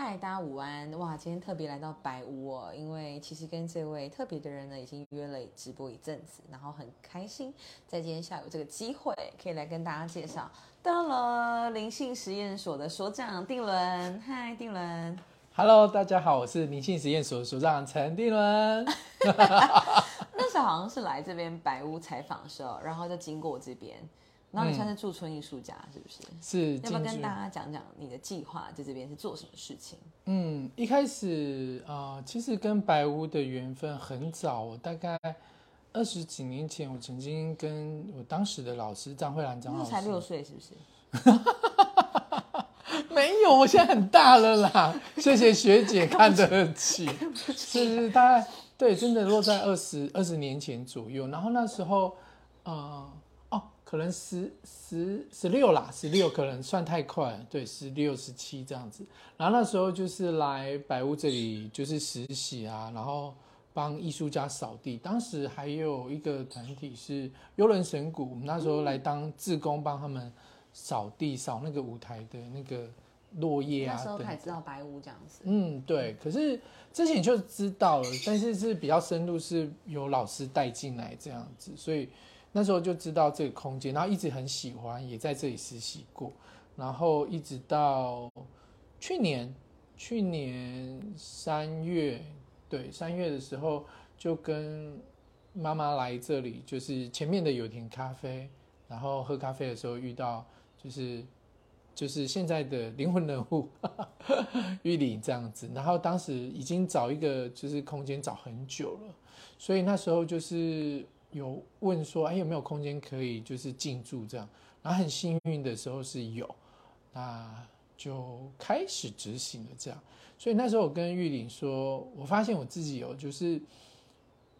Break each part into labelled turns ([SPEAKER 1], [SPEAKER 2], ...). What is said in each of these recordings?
[SPEAKER 1] 嗨，大家午安！哇，今天特别来到白屋哦，因为其实跟这位特别的人呢，已经约了直播一阵子，然后很开心在今天下午这个机会，可以来跟大家介绍到了灵性实验所的所长定伦。嗨，定伦。
[SPEAKER 2] Hello，大家好，我是灵性实验所所长陈定伦。
[SPEAKER 1] 那时候好像是来这边白屋采访的时候，然后就经过这边，然后你算是驻村艺术家，是不是？
[SPEAKER 2] 是
[SPEAKER 1] 要不要跟大家讲讲你的计划在这边是做什么事情？
[SPEAKER 2] 嗯，一开始啊、呃其实跟白屋的缘分很早，我大概二十几年前，我曾经跟我当时的老师张慧兰张老师，
[SPEAKER 1] 那才六岁是不是？
[SPEAKER 2] 没有，我现在很大了啦，谢谢学姐看得起，是是大概对，真的落在二十二十年前左右，然后那时候，呃，哦，可能十十十六啦，十六可能算太快了，对，十六十七这样子，然后那时候就是来百屋这里就是实习啊，然后帮艺术家扫地，当时还有一个团体是幽人神谷，我们那时候来当志工帮他们扫地，扫那个舞台的那个落叶啊等
[SPEAKER 1] 那时候才知道白屋这样子。
[SPEAKER 2] 嗯，对。可是之前就知道了，但是是比较深入，是有老师带进来这样子，所以那时候就知道这个空间，然后一直很喜欢，也在这里实习过，然后一直到去年，去年三月，对，三月的时候就跟妈妈来这里，就是前面的有田咖啡，然后喝咖啡的时候遇到，就是就是现在的灵魂人物玉里这样子，然后当时已经找一个就是空间找很久了，所以那时候就是有问说，哎有没有空间可以就是进驻这样，然后很幸运的时候是有，那就开始执行了这样，所以那时候我跟玉玲说，我发现我自己有就是。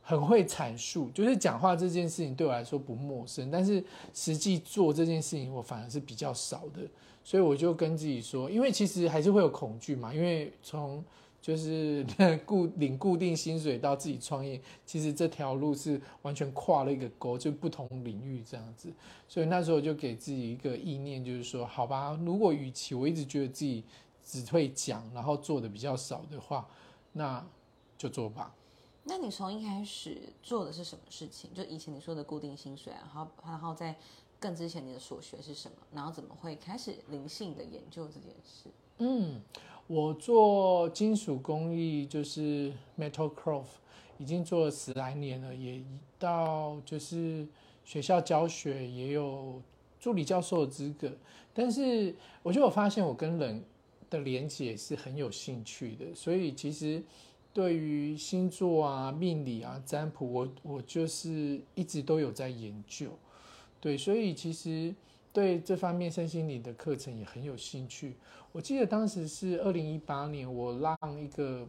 [SPEAKER 2] 很会阐述，就是讲话这件事情对我来说不陌生，但是实际做这件事情我反而是比较少的，所以我就跟自己说，因为其实还是会有恐惧嘛，因为从就是 固领固定薪水到自己创业，其实这条路是完全跨了一个沟，就不同领域这样子，所以那时候我就给自己一个意念，就是说，好吧，如果与其我一直觉得自己只会讲，然后做的比较少的话，那就做吧。
[SPEAKER 1] 那你从一开始做的是什么事情？就以前你说的固定薪水啊，然后然后在更之前你的所学是什么？然后怎么会开始灵性的研究这件事？
[SPEAKER 2] 嗯，我做金属工艺就是 metal craft，已经做了十来年了，也到就是学校教学也有助理教授的资格。但是我就有发现，我跟人的连接是很有兴趣的，所以其实对于星座啊、命理啊、占卜，我我就是一直都有在研究。对，所以其实对这方面身心灵的课程也很有兴趣。我记得当时是二零一八年，我让一个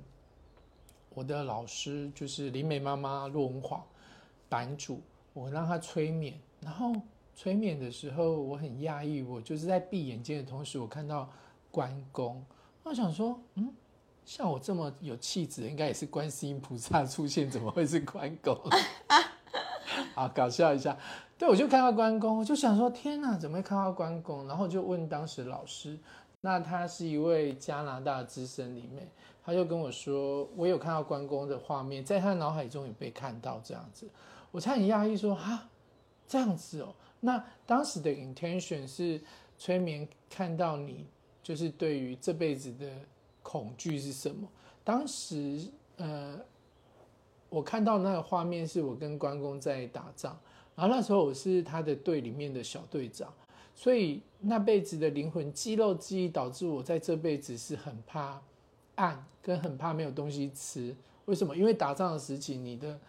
[SPEAKER 2] 我的老师，就是林美妈妈骆文华版主，我让他催眠，然后催眠的时候，我很讶异，我就是在闭眼睛的同时，我看到关公，我想说，嗯。像我这么有气质，应该也是观世音菩萨出现，怎么会是关公？好，搞笑一下。对，我就看到关公，我就想说，天哪，怎么会看到关公？然后就问当时老师，那他是一位加拿大资深里面，他就跟我说，我有看到关公的画面，在他脑海中有被看到这样子。我差很讶异说，哈，这样子哦。那当时的 intention 是催眠看到你，就是对于这辈子的。恐惧是什么？当时，呃，我看到那个画面是我跟关公在打仗，然后那时候我是他的队里面的小队长，所以那辈子的灵魂肌肉记忆导致我在这辈子是很怕暗，跟很怕没有东西吃。为什么？因为打仗的时期，你的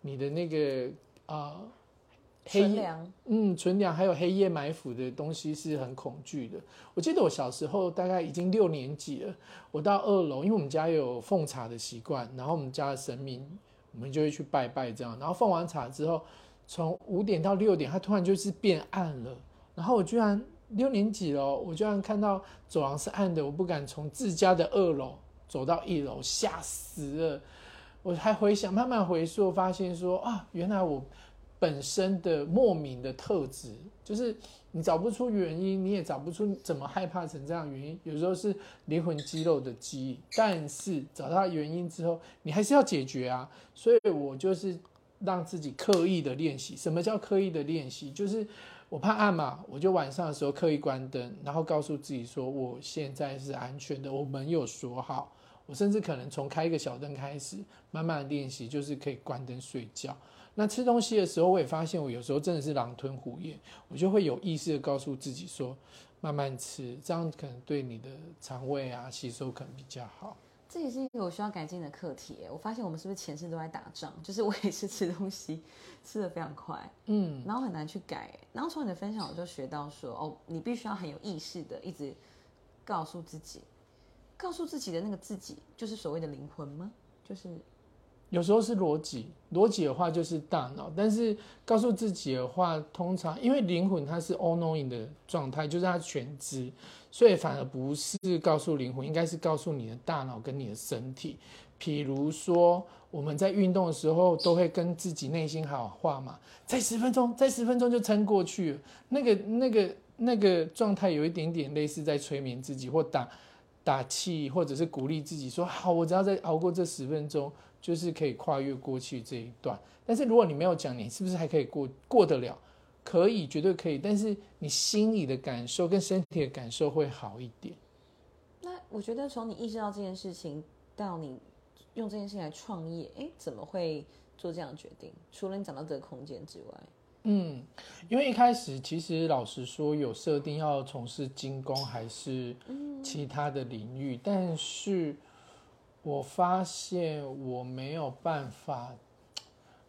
[SPEAKER 2] 你的那个呃。
[SPEAKER 1] 黑粮，
[SPEAKER 2] 嗯，存粮还有黑夜埋伏的东西是很恐惧的。我记得我小时候大概已经六年级了，我到二楼，因为我们家有奉茶的习惯，然后我们家的神明，我们就会去拜拜这样。然后放完茶之后，从五点到六点，它突然就是变暗了。然后我居然六年级了，我居然看到走廊是暗的，我不敢从自家的二楼走到一楼，吓死了。我还回想，慢慢回溯，发现说啊，原来我。本身的莫名的特质，就是你找不出原因，你也找不出怎么害怕成这样原因。有时候是灵魂肌肉的记忆，但是找到原因之后，你还是要解决啊。所以我就是让自己刻意的练习。什么叫刻意的练习？就是我怕暗嘛，我就晚上的时候刻意关灯，然后告诉自己说我现在是安全的，我门有锁好。我甚至可能从开一个小灯开始，慢慢的练习，就是可以关灯睡觉。那吃东西的时候，我也发现我有时候真的是狼吞虎咽，我就会有意识的告诉自己说，慢慢吃，这样可能对你的肠胃啊吸收可能比较好。
[SPEAKER 1] 这也是一个我需要改进的课题。我发现我们是不是前世都在打仗？就是我也是吃东西吃的非常快，嗯，然后很难去改。然后从你的分享，我就学到说，哦，你必须要很有意识的一直告诉自己。告诉自己的那个自己，就是所谓的灵魂吗？就是
[SPEAKER 2] 有时候是逻辑，逻辑的话就是大脑，但是告诉自己的话，通常因为灵魂它是 all knowing 的状态，就是它全知，所以反而不是告诉灵魂，应该是告诉你的大脑跟你的身体。譬如说我们在运动的时候，都会跟自己内心好话嘛，再十分钟，再十分钟就撑过去，那个那个那个状态有一点点类似在催眠自己或打。打气，或者是鼓励自己说：“好，我只要再熬过这十分钟，就是可以跨越过去这一段。”但是如果你没有讲，你是不是还可以过过得了？可以，绝对可以。但是你心里的感受跟身体的感受会好一点。
[SPEAKER 1] 那我觉得从你意识到这件事情到你用这件事情来创业，哎，怎么会做这样的决定？除了你讲到这个空间之外。
[SPEAKER 2] 嗯，因为一开始其实老实说有设定要从事精工还是其他的领域，但是我发现我没有办法，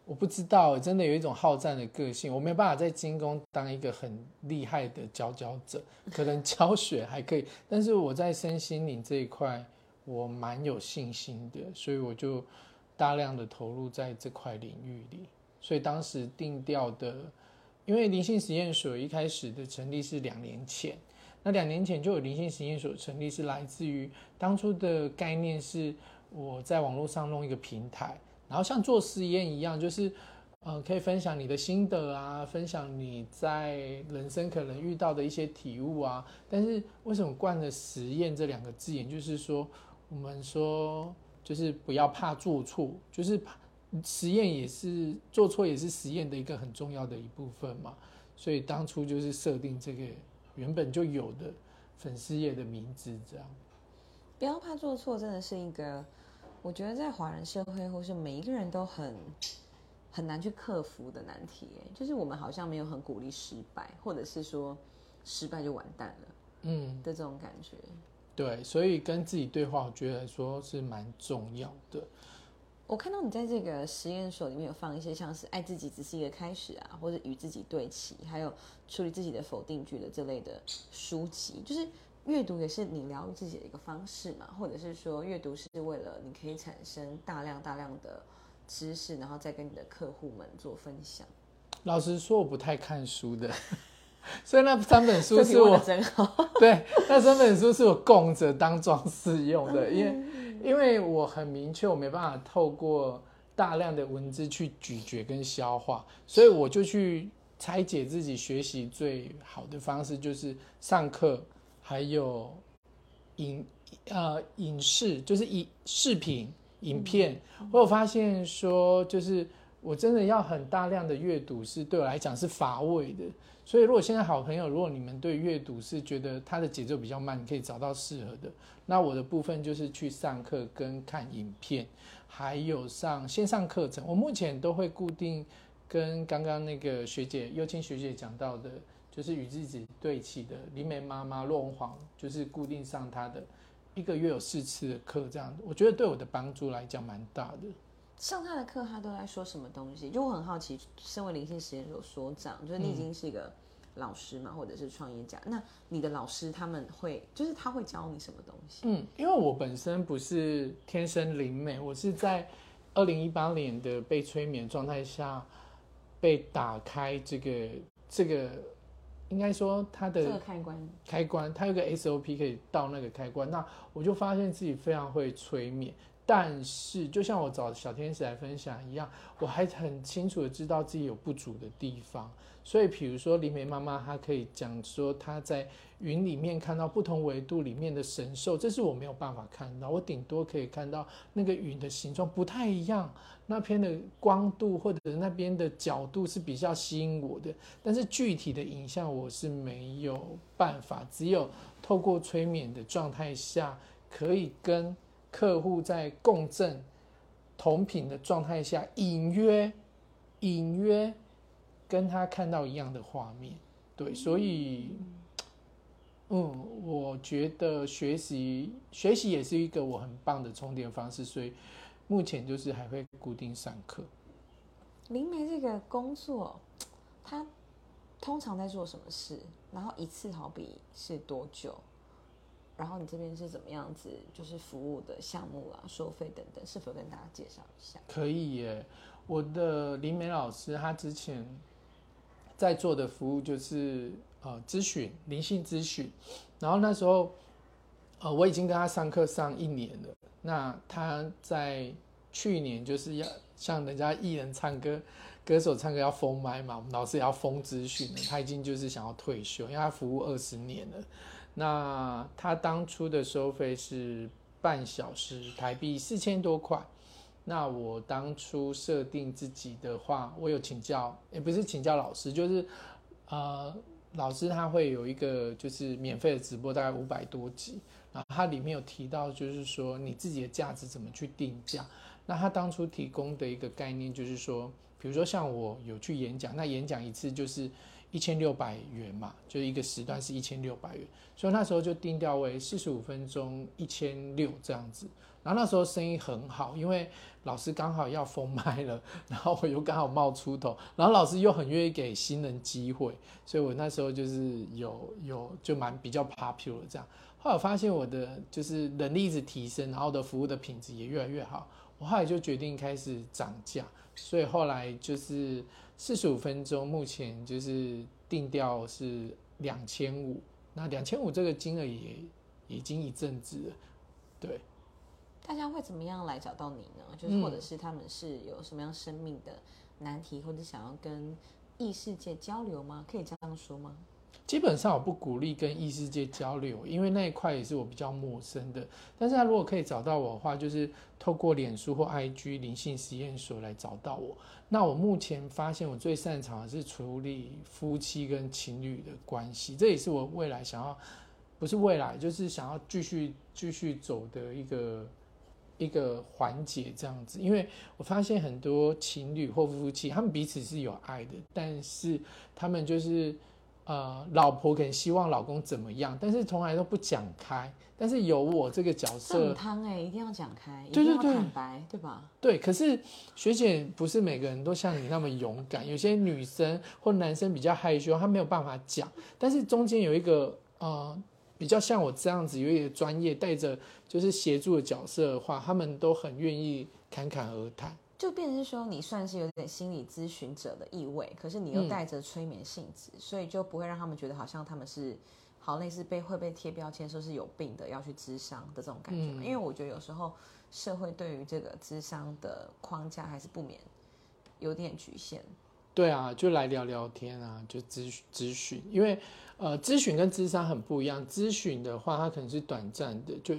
[SPEAKER 2] 我不知道，真的有一种好战的个性，我没有办法在精工当一个很厉害的佼佼者，可能教学还可以，但是我在身心灵这一块我蛮有信心的，所以我就大量的投入在这块领域里。所以当时定调的，因为灵性实验所一开始的成立是两年前，那两年前就有灵性实验所成立，是来自于当初的概念是我在网络上弄一个平台，然后像做实验一样，就是呃可以分享你的心得啊，分享你在人生可能遇到的一些体悟啊。但是为什么冠了实验这两个字眼？就是说我们说就是不要怕做错，就是怕。实验也是做错，也是实验的一个很重要的一部分嘛。所以当初就是设定这个原本就有的粉丝页的名字，这样。
[SPEAKER 1] 不要怕做错，真的是一个，我觉得在华人社会或是每一个人都很很难去克服的难题。就是我们好像没有很鼓励失败，或者是说失败就完蛋了，嗯的这种感觉。
[SPEAKER 2] 对，所以跟自己对话，我觉得说是蛮重要的。
[SPEAKER 1] 我看到你在这个实验所里面有放一些像是“爱自己只是一个开始”啊，或者“与自己对齐”，还有处理自己的否定句的这类的书籍。就是阅读也是你疗愈自己的一个方式嘛，或者是说阅读是为了你可以产生大量大量的知识，然后再跟你的客户们做分享。
[SPEAKER 2] 老实说，我不太看书的，所以那三本书是我
[SPEAKER 1] 真好。
[SPEAKER 2] 对，那三本书是我供着当装饰用的，因为。因为我很明确，我没办法透过大量的文字去咀嚼跟消化，所以我就去拆解自己学习最好的方式，就是上课，还有影呃影视，就是影视频影片。我有发现说，就是我真的要很大量的阅读，是对我来讲是乏味的。所以，如果现在好朋友，如果你们对阅读是觉得它的节奏比较慢，你可以找到适合的。那我的部分就是去上课跟看影片，还有上线上课程。我目前都会固定跟刚刚那个学姐优青学姐讲到的，就是与自己对齐的林梅妈妈洛文黄，就是固定上她的一个月有四次的课，这样我觉得对我的帮助来讲蛮大的。
[SPEAKER 1] 上他的课，他都在说什么东西？就我很好奇，身为灵性实验所所长，就是你已经是一个老师嘛，或者是创业家，那你的老师他们会，就是他会教你什么东西？
[SPEAKER 2] 嗯，因为我本身不是天生灵美，我是在二零一八年的被催眠状态下被打开这个这个，应该说它的
[SPEAKER 1] 这个开关，
[SPEAKER 2] 开关，它有个 SOP 可以到那个开关，那我就发现自己非常会催眠。但是就像我找小天使来分享一样，我还很清楚的知道自己有不足的地方。所以，比如说灵梅妈妈，她可以讲说她在云里面看到不同维度里面的神兽，这是我没有办法看到，我顶多可以看到那个云的形状不太一样，那边的光度或者那边的角度是比较吸引我的，但是具体的影像我是没有办法，只有透过催眠的状态下，可以跟客户在共振同频的状态下，隐约隐约。跟他看到一样的画面，对，所以，嗯，我觉得学习学习也是一个我很棒的充电方式，所以目前就是还会固定上课。
[SPEAKER 1] 灵媒这个工作，他通常在做什么事？然后一次好比是多久？然后你这边是怎么样子？就是服务的项目啊、收费等等，是否跟大家介绍一下？
[SPEAKER 2] 可以耶，我的林美老师他之前。在做的服务就是呃咨询灵性咨询，然后那时候呃我已经跟他上课上一年了，那他在去年就是要像人家艺人唱歌，歌手唱歌要封麦嘛，我们老师也要封咨询了，他已经就是想要退休，因为他服务二十年了，那他当初的收费是半小时台币四千多块。那我当初设定自己的话，我有请教，也不是请教老师，就是，呃，老师他会有一个就是免费的直播，大概五百多集，然后它里面有提到，就是说你自己的价值怎么去定价。那他当初提供的一个概念就是说，比如说像我有去演讲，那演讲一次就是一千六百元嘛，就一个时段是一千六百元，所以那时候就定调为四十五分钟一千六这样子。然后那时候生意很好，因为老师刚好要封麦了，然后我又刚好冒出头，然后老师又很愿意给新人机会，所以我那时候就是有有就蛮比较 popular 这样。后来我发现我的就是能力一直提升，然后的服务的品质也越来越好，我后来就决定开始涨价，所以后来就是四十五分钟，目前就是定调是两千五，那两千五这个金额也已经一阵子了，对。
[SPEAKER 1] 大家会怎么样来找到你呢？就是或者是他们是有什么样生命的难题，或者想要跟异世界交流吗？可以这样说吗？
[SPEAKER 2] 基本上我不鼓励跟异世界交流，因为那一块也是我比较陌生的。但是他如果可以找到我的话，就是透过脸书或 IG 灵性实验所来找到我。那我目前发现我最擅长的是处理夫妻跟情侣的关系，这也是我未来想要，不是未来，就是想要继续继续走的一个。一个环节这样子，因为我发现很多情侣或夫妻，他们彼此是有爱的，但是他们就是，呃，老婆可能希望老公怎么样，但是从来都不讲开。但是有我这个角色，
[SPEAKER 1] 汤哎，一定要讲开，对对对坦白，对吧？
[SPEAKER 2] 对。可是学姐不是每个人都像你那么勇敢，有些女生或男生比较害羞，他没有办法讲。但是中间有一个呃。比较像我这样子，有一个专业带着就是协助的角色的话，他们都很愿意侃侃而谈。
[SPEAKER 1] 就变成说，你算是有点心理咨询者的意味，可是你又带着催眠性质，所以就不会让他们觉得好像他们是好类似被会被贴标签，说是有病的要去咨商的这种感觉。因为我觉得有时候社会对于这个咨商的框架还是不免有点局限。
[SPEAKER 2] 对啊，就来聊聊天啊，就咨咨询，因为呃，咨询跟咨商很不一样。咨询的话，它可能是短暂的，就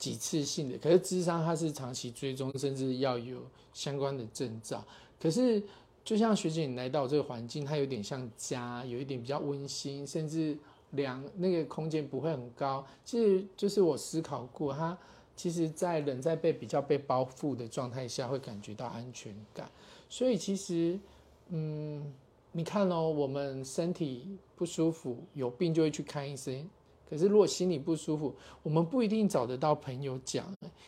[SPEAKER 2] 几次性的；可是智商它是长期追踪，甚至要有相关的证照。可是就像学姐你来到这个环境，它有点像家，有一点比较温馨，甚至凉那个空间不会很高。其实就是我思考过，它其实在人在被比较被包覆的状态下，会感觉到安全感。所以其实。嗯，你看哦，我们身体不舒服，有病就会去看医生。可是如果心里不舒服，我们不一定找得到朋友讲。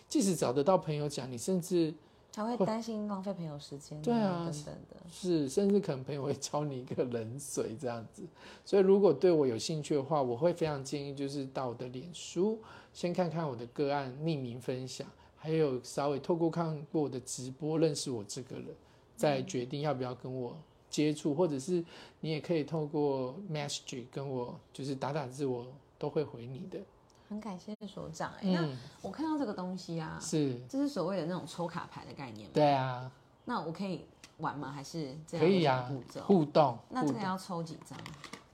[SPEAKER 2] 即使找得到朋友讲，你甚至
[SPEAKER 1] 还会担心浪费朋友时间。
[SPEAKER 2] 对啊，
[SPEAKER 1] 等等的。
[SPEAKER 2] 是，甚至可能朋友会浇你一个冷水这样子。所以如果对我有兴趣的话，我会非常建议就是到我的脸书先看看我的个案匿名分享，还有稍微透过看过我的直播认识我这个人。再决定要不要跟我接触，或者是你也可以透过 message 跟我，就是打打字，我都会回你的。
[SPEAKER 1] 很感谢所长哎、那
[SPEAKER 2] 嗯，
[SPEAKER 1] 我看到这个东西啊，
[SPEAKER 2] 是，
[SPEAKER 1] 这是所谓的那种抽卡牌的概念吗？
[SPEAKER 2] 对啊，
[SPEAKER 1] 那我可以玩吗？还是这样
[SPEAKER 2] 可以啊？互动。
[SPEAKER 1] 那这个要抽几张？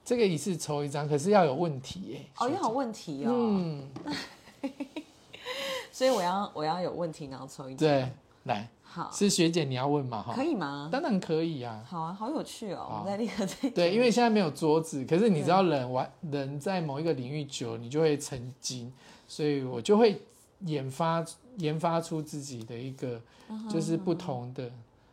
[SPEAKER 2] 这个一次抽一张，可是要有问题耶。
[SPEAKER 1] 哦，要有问题哦，
[SPEAKER 2] 嗯，
[SPEAKER 1] 所以我要我要有问题，然后抽一张。
[SPEAKER 2] 对，来，
[SPEAKER 1] 好，
[SPEAKER 2] 是学姐你要问嘛？哈
[SPEAKER 1] 可，以吗？
[SPEAKER 2] 当然可以啊。
[SPEAKER 1] 好啊，好有趣哦！我们再立刻再
[SPEAKER 2] 对，因为现在没有桌子，可是你知道人玩人在某一个领域久，你就会成精，所以我就会研发研发出自己的一个
[SPEAKER 1] 嗯
[SPEAKER 2] 就是不同的，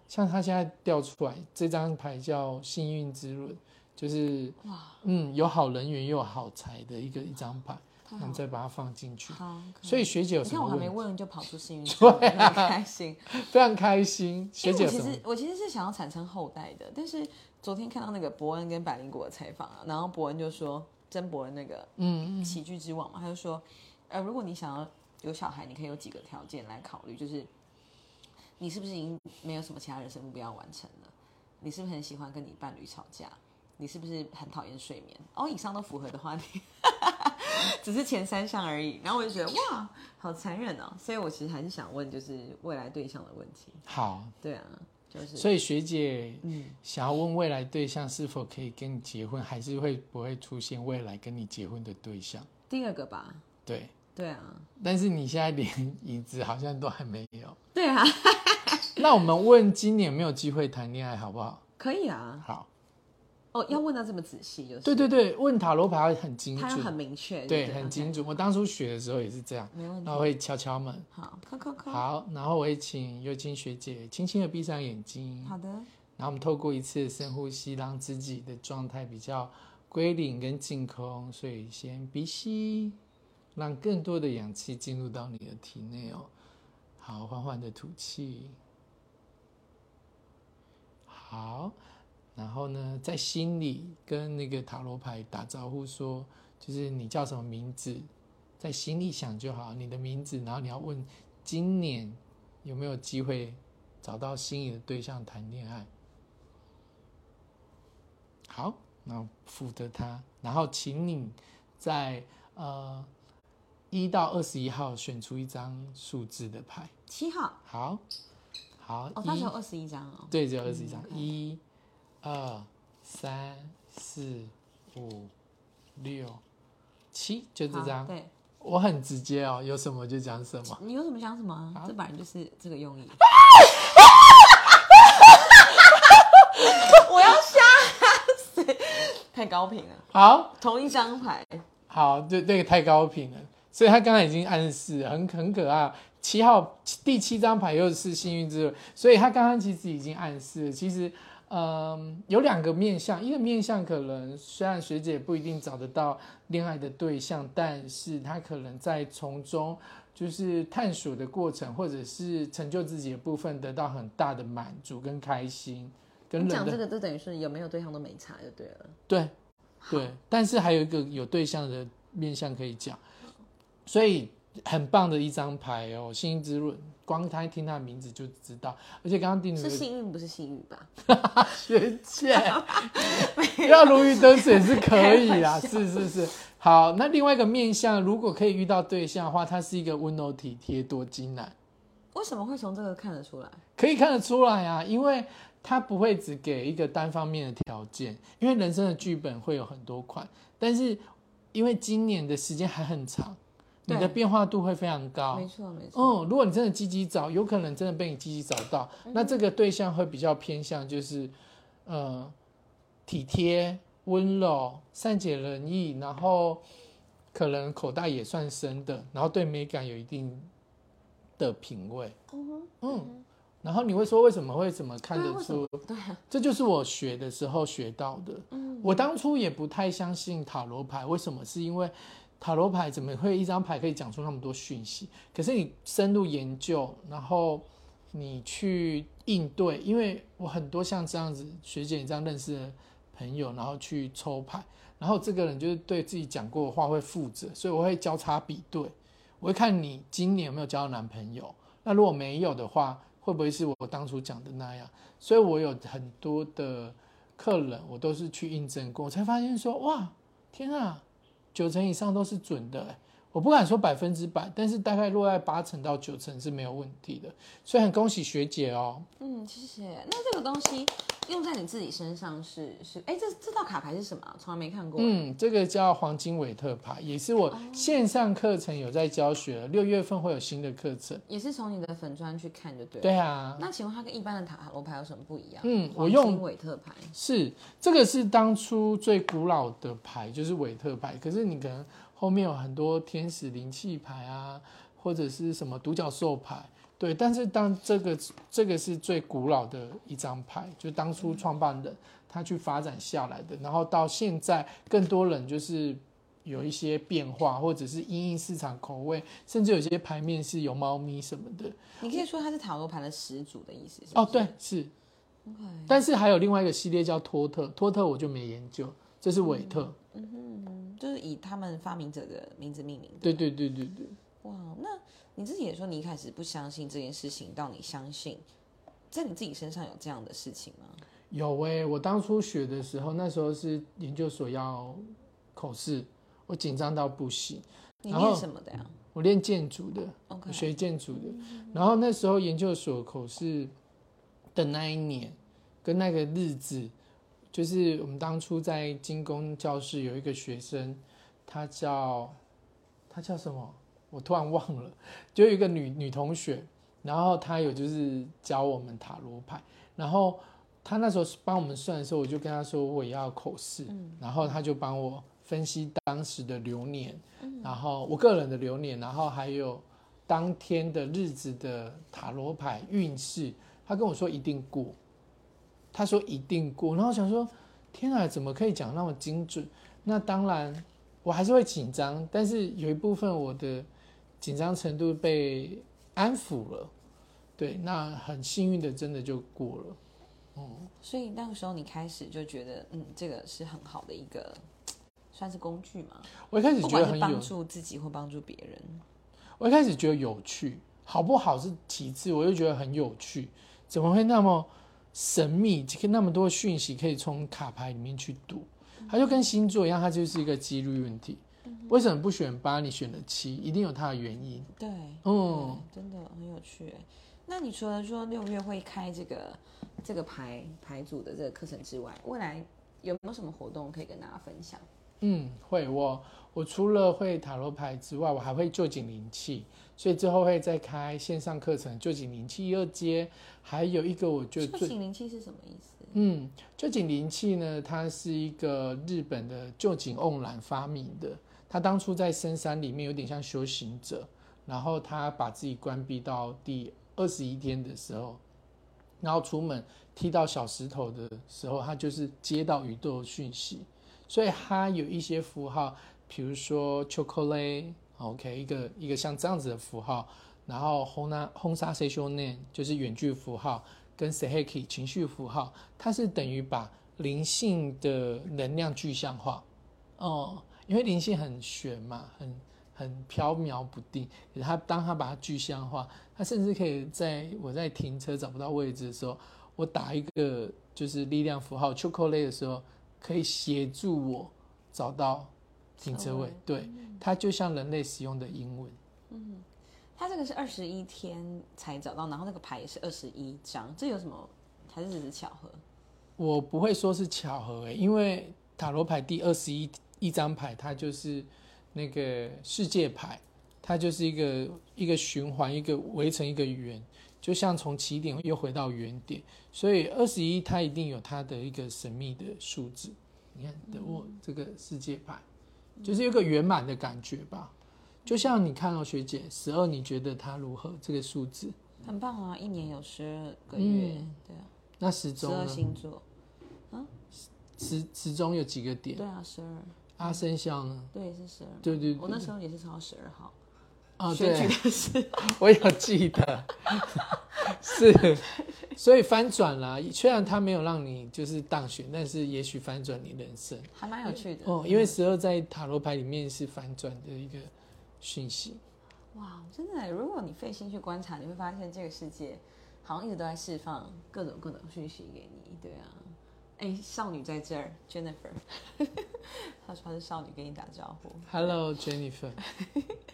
[SPEAKER 2] 像他现在调出来这张牌叫幸运之轮，就是
[SPEAKER 1] 哇，
[SPEAKER 2] 嗯有好人缘又有好财的一个一张牌，我们再把它放进去。
[SPEAKER 1] 好，
[SPEAKER 2] 所以学姐有
[SPEAKER 1] 你看我还？没问就跑出幸运
[SPEAKER 2] 对，
[SPEAKER 1] 很开心。
[SPEAKER 2] 非常开心，学
[SPEAKER 1] 姐我其
[SPEAKER 2] 姐什么
[SPEAKER 1] 实？我其实是想要产生后代的，但是昨天看到那个伯恩跟百灵果的采访啊，然后伯恩就说，曾伯恩那个
[SPEAKER 2] 嗯嗯
[SPEAKER 1] 喜剧之王嘛，他就说，呃，如果你想要有小孩，你可以有几个条件来考虑，就是你是不是已经没有什么其他人生目标完成了？你是不是很喜欢跟你伴侣吵架？你是不是很讨厌睡眠？哦，以上都符合的话，你只是前三项而已。然后我就觉得哇，好残忍哦！所以我其实还是想问，就是未来对象的问题。
[SPEAKER 2] 好，
[SPEAKER 1] 对啊，就是
[SPEAKER 2] 所以学姐
[SPEAKER 1] 嗯，
[SPEAKER 2] 想要问未来对象是否可以跟你结婚，还是会不会出现未来跟你结婚的对象？
[SPEAKER 1] 第二个吧。
[SPEAKER 2] 对，
[SPEAKER 1] 对啊，
[SPEAKER 2] 但是你现在连影子好像都还没有。
[SPEAKER 1] 对啊，
[SPEAKER 2] 那我们问今年有没有机会谈恋爱，好不好？
[SPEAKER 1] 可以啊。
[SPEAKER 2] 好，
[SPEAKER 1] 哦，要问到这么仔细，就是
[SPEAKER 2] 对对对，问塔罗牌要很精
[SPEAKER 1] 他要很，明确，
[SPEAKER 2] 对，很精准。我当初学的时候也是这样，
[SPEAKER 1] 没问题
[SPEAKER 2] 然。后会敲敲门。
[SPEAKER 1] 好，敲敲敲。
[SPEAKER 2] 好，然后我会请尤金学姐轻轻的闭上眼睛，
[SPEAKER 1] 好的，
[SPEAKER 2] 然后我们透过一次深呼吸，让自己的状态比较归零跟净空。所以先鼻吸，让更多的氧气进入到你的体内哦。好，缓缓的吐气。好，然后呢，在心里跟那个塔罗牌打招呼说，就是你叫什么名字，在心里想就好，你的名字，然后你要问今年有没有机会找到心仪的对象谈恋爱。好，然后负责他，然后请你在呃一到二十一号选出一张数字的牌。
[SPEAKER 1] 七号。
[SPEAKER 2] 好，好，
[SPEAKER 1] 有二十一张哦。
[SPEAKER 2] 对，只有二十一张，
[SPEAKER 1] 嗯
[SPEAKER 2] 一、二、三、四、五、六、七，就这
[SPEAKER 1] 好
[SPEAKER 2] 张。
[SPEAKER 1] 对，
[SPEAKER 2] 我很直接哦，有什么就讲什么。
[SPEAKER 1] 你有什么想什么这本来就是这个用意。我要吓死！太高频了，
[SPEAKER 2] 好，
[SPEAKER 1] 同一张牌。
[SPEAKER 2] 好，这这个太高频了，所以他刚才已经暗示很很可爱。七号第七张牌又是幸运之轮，所以他刚刚其实已经暗示了，其实嗯有两个面向，一个面向可能虽然学姐不一定找得到恋爱的对象，但是她可能在从中就是探索的过程，或者是成就自己的部分，得到很大的满足跟开心，跟
[SPEAKER 1] 你讲这个，就等于是有没有对象都没差就对了。
[SPEAKER 2] 对，对，但是还有一个有对象的面向可以讲，所以很棒的一张牌哦，幸运之轮，光他一听他的名字就知道，而且刚刚定的
[SPEAKER 1] 是幸运不是幸运吧？
[SPEAKER 2] 学姐，要如鱼得水是可以啦，是是是。好，那另外一个面相，如果可以遇到对象的话，他是一个温柔体贴、多金男，
[SPEAKER 1] 为什么会从这个看得出来？
[SPEAKER 2] 可以看得出来啊，因为他不会只给一个单方面的条件，因为人生的剧本会有很多款，但是因为今年的时间还很长，你的
[SPEAKER 1] 对
[SPEAKER 2] 变化度会非常高。
[SPEAKER 1] 没错没错。
[SPEAKER 2] 嗯，如果你真的积极找，有可能真的被你积极找到，那这个对象会比较偏向就是，呃，体贴、温柔、善解人意，然后可能口袋也算深的，然后对美感有一定的品味。
[SPEAKER 1] 嗯
[SPEAKER 2] 嗯，然后你会说为什么会怎么看得出 这就是我学的时候学到的。
[SPEAKER 1] 嗯，
[SPEAKER 2] 我当初也不太相信塔罗牌，为什么？是因为塔罗牌怎么会一张牌可以讲出那么多讯息？可是你深入研究，然后你去应对，因为我很多像这样子学姐你这样认识的朋友，然后去抽牌，然后这个人就是对自己讲过的话会负责，所以我会交叉比对，我会看你今年有没有交到男朋友，那如果没有的话，会不会是我当初讲的那样？所以我有很多的客人，我都是去印证过，我才发现说，哇，天啊，九成以上都是准的。我不敢说百分之百，但是大概落在八成到九成是没有问题的，所以很恭喜学姐哦。
[SPEAKER 1] 嗯，谢谢。那这个东西用在你自己身上是是，哎，这这套卡牌是什么啊？从来没看过。
[SPEAKER 2] 嗯，这个叫黄金韦特牌，也是我线上课程有在教学，六月份会有新的课程。
[SPEAKER 1] 也是从你的粉砖去看就对了。
[SPEAKER 2] 对啊，
[SPEAKER 1] 那请问它跟一般的塔罗牌有什么不一样？
[SPEAKER 2] 嗯我
[SPEAKER 1] 黄
[SPEAKER 2] 用
[SPEAKER 1] 金韦特牌。
[SPEAKER 2] 是这个是当初最古老的牌，就是韦特牌。可是你可能后面有很多天使灵气牌啊，或者是什么独角兽牌，对。但是当这个这个是最古老的一张牌，就当初创办人他去发展下来的，然后到现在更多人就是有一些变化，或者是因应市场口味，甚至有些牌面是有猫咪什么的。
[SPEAKER 1] 你可以说它是塔罗牌的始祖的意思是是
[SPEAKER 2] 哦，对，是。
[SPEAKER 1] OK
[SPEAKER 2] 但是还有另外一个系列叫托特，托特我就没研究，这是韦特。
[SPEAKER 1] 嗯，就是以他们发明者的名字命名的。
[SPEAKER 2] 对对对对对，
[SPEAKER 1] 哇，那你自己也说你一开始不相信这件事情，到你相信，在你自己身上有这样的事情吗？
[SPEAKER 2] 有诶、我当初学的时候，那时候是研究所要口试，我紧张到不行。
[SPEAKER 1] 你练什么的呀
[SPEAKER 2] 我练建筑的
[SPEAKER 1] ，？OK，
[SPEAKER 2] 我学建筑的。然后那时候研究所口试的那一年，跟那个日子，就是我们当初在精工教室有一个学生，他叫他叫什么？我突然忘了，就有一个女女同学，然后她有就是教我们塔罗牌，然后她那时候帮我们算的时候，我就跟她说我也要口试，然后她就帮我分析当时的流年，然后我个人的流年，然后还有当天的日子的塔罗牌运势，她跟我说一定过，她说一定过，然后我想说天啊，怎么可以讲那么精准？那当然我还是会紧张，但是有一部分我的紧张程度被安抚了，对，那很幸运的真的就过了。
[SPEAKER 1] 所以那个时候你开始就觉得，嗯，这个是很好的一个，算是工具嘛，
[SPEAKER 2] 我一开始
[SPEAKER 1] 不
[SPEAKER 2] 觉得很有
[SPEAKER 1] 帮，助自己或帮助别人。
[SPEAKER 2] 我一开始觉得有趣，好不好是其次，我就觉得很有趣，怎么会那么神秘？那么多讯息可以从卡牌里面去读，它就跟星座一样，它就是一个几率问题。为什么不选八，你选了七？一定有它的原因。
[SPEAKER 1] 对，
[SPEAKER 2] 嗯，
[SPEAKER 1] 真的很有趣。那你除了说六月会开这个这个牌牌组的这个课程之外，未来有没有什么活动可以跟大家分享？
[SPEAKER 2] 嗯，会我我除了会塔罗牌之外，我还会旧景灵气，所以之后会再开线上课程旧景灵气一二阶，还有一个我觉得最
[SPEAKER 1] 这个灵气是什么意思？
[SPEAKER 2] 嗯旧景灵气呢，它是一个日本的旧景瓮兰发明的，他当初在深山里面有点像修行者，然后他把自己关闭到第二十一天的时候，然后出门踢到小石头的时候，他就是接到宇宙的讯息，所以它有一些符号，比如说 OK，、一个一个像这样子的符号，然后轰那轰沙 s e s h o n a 就是远距符号，跟 seheki 情绪符号，它是等于把灵性的能量具象化，哦、因为灵性很玄嘛，很很飘渺不定，它当它把它具象化，它甚至可以在我在停车找不到位置的时候，我打一个就是力量符号 chocolate 的时候，可以协助我找到停车位。对，它就像人类使用的英文。
[SPEAKER 1] 嗯它这个是二十一天才找到，然后那个牌也是二十一张，这有什么？还是只是巧合？
[SPEAKER 2] 我不会说是巧合诶，因为塔罗牌第二十一一张牌，它就是那个世界牌，它就是一个一个循环，一个围成一个圆，就像从起点又回到原点，所以二十一它一定有它的一个神秘的数字。你看等我这个世界牌，就是有个圆满的感觉吧。就像你看到，学姐十二，你觉得她如何？这个数字？
[SPEAKER 1] 很棒啊！一年有十二个月，
[SPEAKER 2] 嗯
[SPEAKER 1] 对啊，
[SPEAKER 2] 那时钟
[SPEAKER 1] 十二？星座，
[SPEAKER 2] 时时钟有几个点？
[SPEAKER 1] 对啊，十二，
[SPEAKER 2] 阿生肖呢？
[SPEAKER 1] 对，是十二。
[SPEAKER 2] 对对对
[SPEAKER 1] 我那时候也是超十二号，
[SPEAKER 2] 哦，
[SPEAKER 1] 选
[SPEAKER 2] 对，
[SPEAKER 1] 是
[SPEAKER 2] 我有记得，是，所以翻转啦。虽然他没有让你就是当选，但是也许翻转你人生
[SPEAKER 1] 还蛮有趣的
[SPEAKER 2] 哦。因为十二在塔罗牌里面是反转的一个讯息。
[SPEAKER 1] 哇，真的，如果你费心去观察，你会发现这个世界好像一直都在释放各种各种讯息给你，对啊。哎，少女在这儿，Jennifer，她说她是少女，跟你打招呼。
[SPEAKER 2] Hello Jennifer，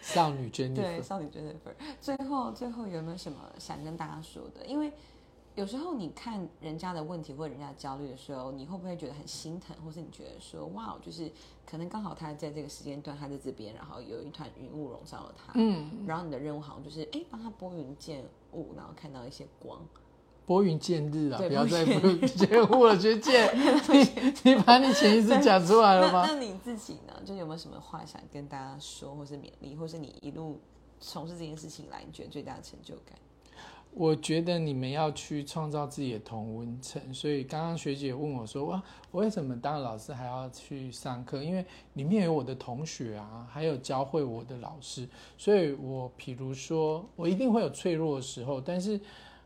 [SPEAKER 2] 少女
[SPEAKER 1] 对
[SPEAKER 2] ，Jennifer。
[SPEAKER 1] 少女 Jennifer。最后，最后有没有什么想跟大家说的？因为有时候你看人家的问题或者人家的焦虑的时候，你会不会觉得很心疼，或是你觉得说，哇，就是可能刚好他在这个时间段他在这边，然后有一团云雾笼罩了他，
[SPEAKER 2] 嗯，
[SPEAKER 1] 然后你的任务好像就是，哎，帮他拨云见雾，然后看到一些光。
[SPEAKER 2] 拨云见日啊，不要再云见雾了，学姐，你你把你潜意识讲出来了吗？
[SPEAKER 1] 那那你自己呢？就有没有什么话想跟大家说，或是勉励，或是你一路从事这件事情来，你觉得最大的成就感？
[SPEAKER 2] 我觉得你们要去创造自己的同温层，所以刚刚学姐问我说：“哇，我为什么当老师还要去上课？因为里面有我的同学啊，还有教会我的老师，所以我比如说，我一定会有脆弱的时候，但是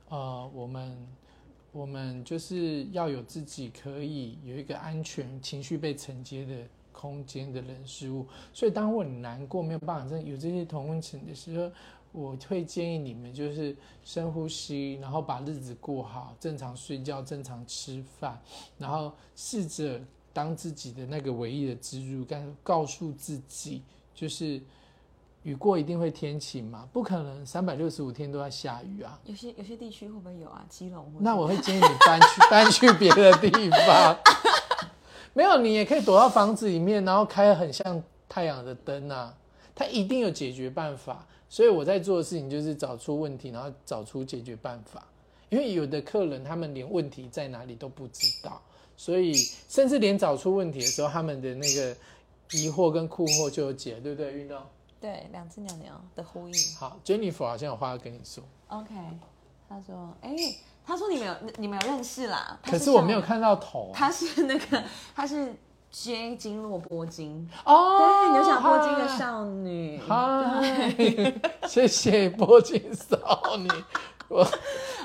[SPEAKER 2] 呃，我们我们就是要有自己可以有一个安全情绪被承接的空间的人事物。所以当我很难过没有办法有这些同温层的时候。”我会建议你们就是深呼吸，然后把日子过好，正常睡觉，正常吃饭，然后试着当自己的那个唯一的支柱，告告诉自己，就是雨过一定会天晴嘛，不可能三百六十五天都要下雨啊。
[SPEAKER 1] 有些有些地区会不会有啊？基隆
[SPEAKER 2] 那我会建议你搬去 搬去别的地方。没有，你也可以躲到房子里面，然后开很像太阳的灯啊，它一定有解决办法。所以我在做的事情就是找出问题，然后找出解决办法。因为有的客人他们连问题在哪里都不知道，所以甚至连找出问题的时候，他们的那个疑惑跟困惑就有解，对不对？运动
[SPEAKER 1] 对两只鸟鸟的呼应。
[SPEAKER 2] 好，Jennifer 好像有话要跟你说
[SPEAKER 1] ，OK，他说，哎、他说你们有你们有认识啦，
[SPEAKER 2] 可是我没有看到头、啊。
[SPEAKER 1] 他是那个他是 J 金洛波金，
[SPEAKER 2] 哦，
[SPEAKER 1] 对，牛小波金的少女。
[SPEAKER 2] 嗨，谢谢波金少女。我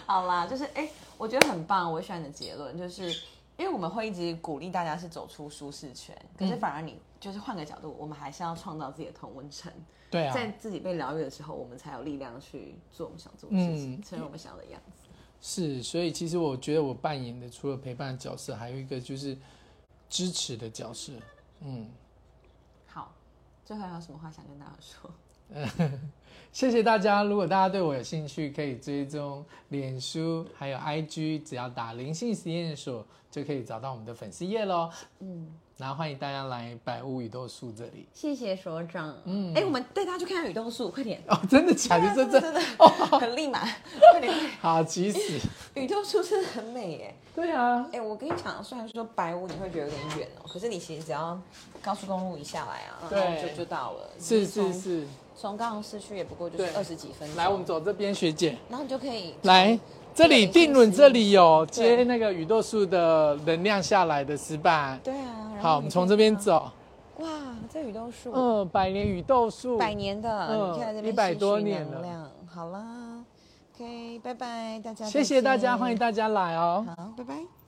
[SPEAKER 1] 好啦，就是哎、我觉得很棒，我喜欢你的结论，就是因为我们会一直鼓励大家是走出舒适圈，可是反而你就是换个角度，我们还是要创造自己的同温层，
[SPEAKER 2] 对啊，
[SPEAKER 1] 在自己被疗愈的时候，我们才有力量去做我们想做的事情，
[SPEAKER 2] 嗯
[SPEAKER 1] 成为我们想要的样子。
[SPEAKER 2] 是，所以其实我觉得我扮演的除了陪伴的角色，还有一个就是支持的角色。嗯，
[SPEAKER 1] 好，最后还有什么话想跟大家说？
[SPEAKER 2] 谢谢大家。如果大家对我有兴趣，可以追踪脸书还有 IG，只要打灵性实验所就可以找到我们的粉丝页喽。
[SPEAKER 1] 嗯，
[SPEAKER 2] 然后欢迎大家来百物宇豆树这里。
[SPEAKER 1] 谢谢所长。嗯，哎、我们带大家去看雨豆树，快点！
[SPEAKER 2] 哦，真的假的？这这
[SPEAKER 1] 真的很立马，快点！
[SPEAKER 2] 好，急死。
[SPEAKER 1] 宇豆树真的很美耶。
[SPEAKER 2] 对啊，
[SPEAKER 1] 哎、我跟你讲，虽然说白屋你会觉得有点远哦，可是你其实只要高速公路一下来啊，
[SPEAKER 2] 对
[SPEAKER 1] 就就到了。
[SPEAKER 2] 是是是。
[SPEAKER 1] 从高雄市区也不过就是二十几分钟。
[SPEAKER 2] 来，我们，走这边，学姐。
[SPEAKER 1] 然后你就可以
[SPEAKER 2] 来，这里定论这里有接那个宇宙树的能量下来的石板。
[SPEAKER 1] 对啊。
[SPEAKER 2] 好，我们从这边。走。
[SPEAKER 1] 哇，这宇宙树，
[SPEAKER 2] 嗯，百年宇宙树，
[SPEAKER 1] 百年的，
[SPEAKER 2] 嗯
[SPEAKER 1] 你看这边
[SPEAKER 2] 100
[SPEAKER 1] 吸取
[SPEAKER 2] 多年了
[SPEAKER 1] 能量。好啦，OK，拜拜，大家。
[SPEAKER 2] 谢谢大家，欢迎大家来哦。
[SPEAKER 1] 好，拜拜。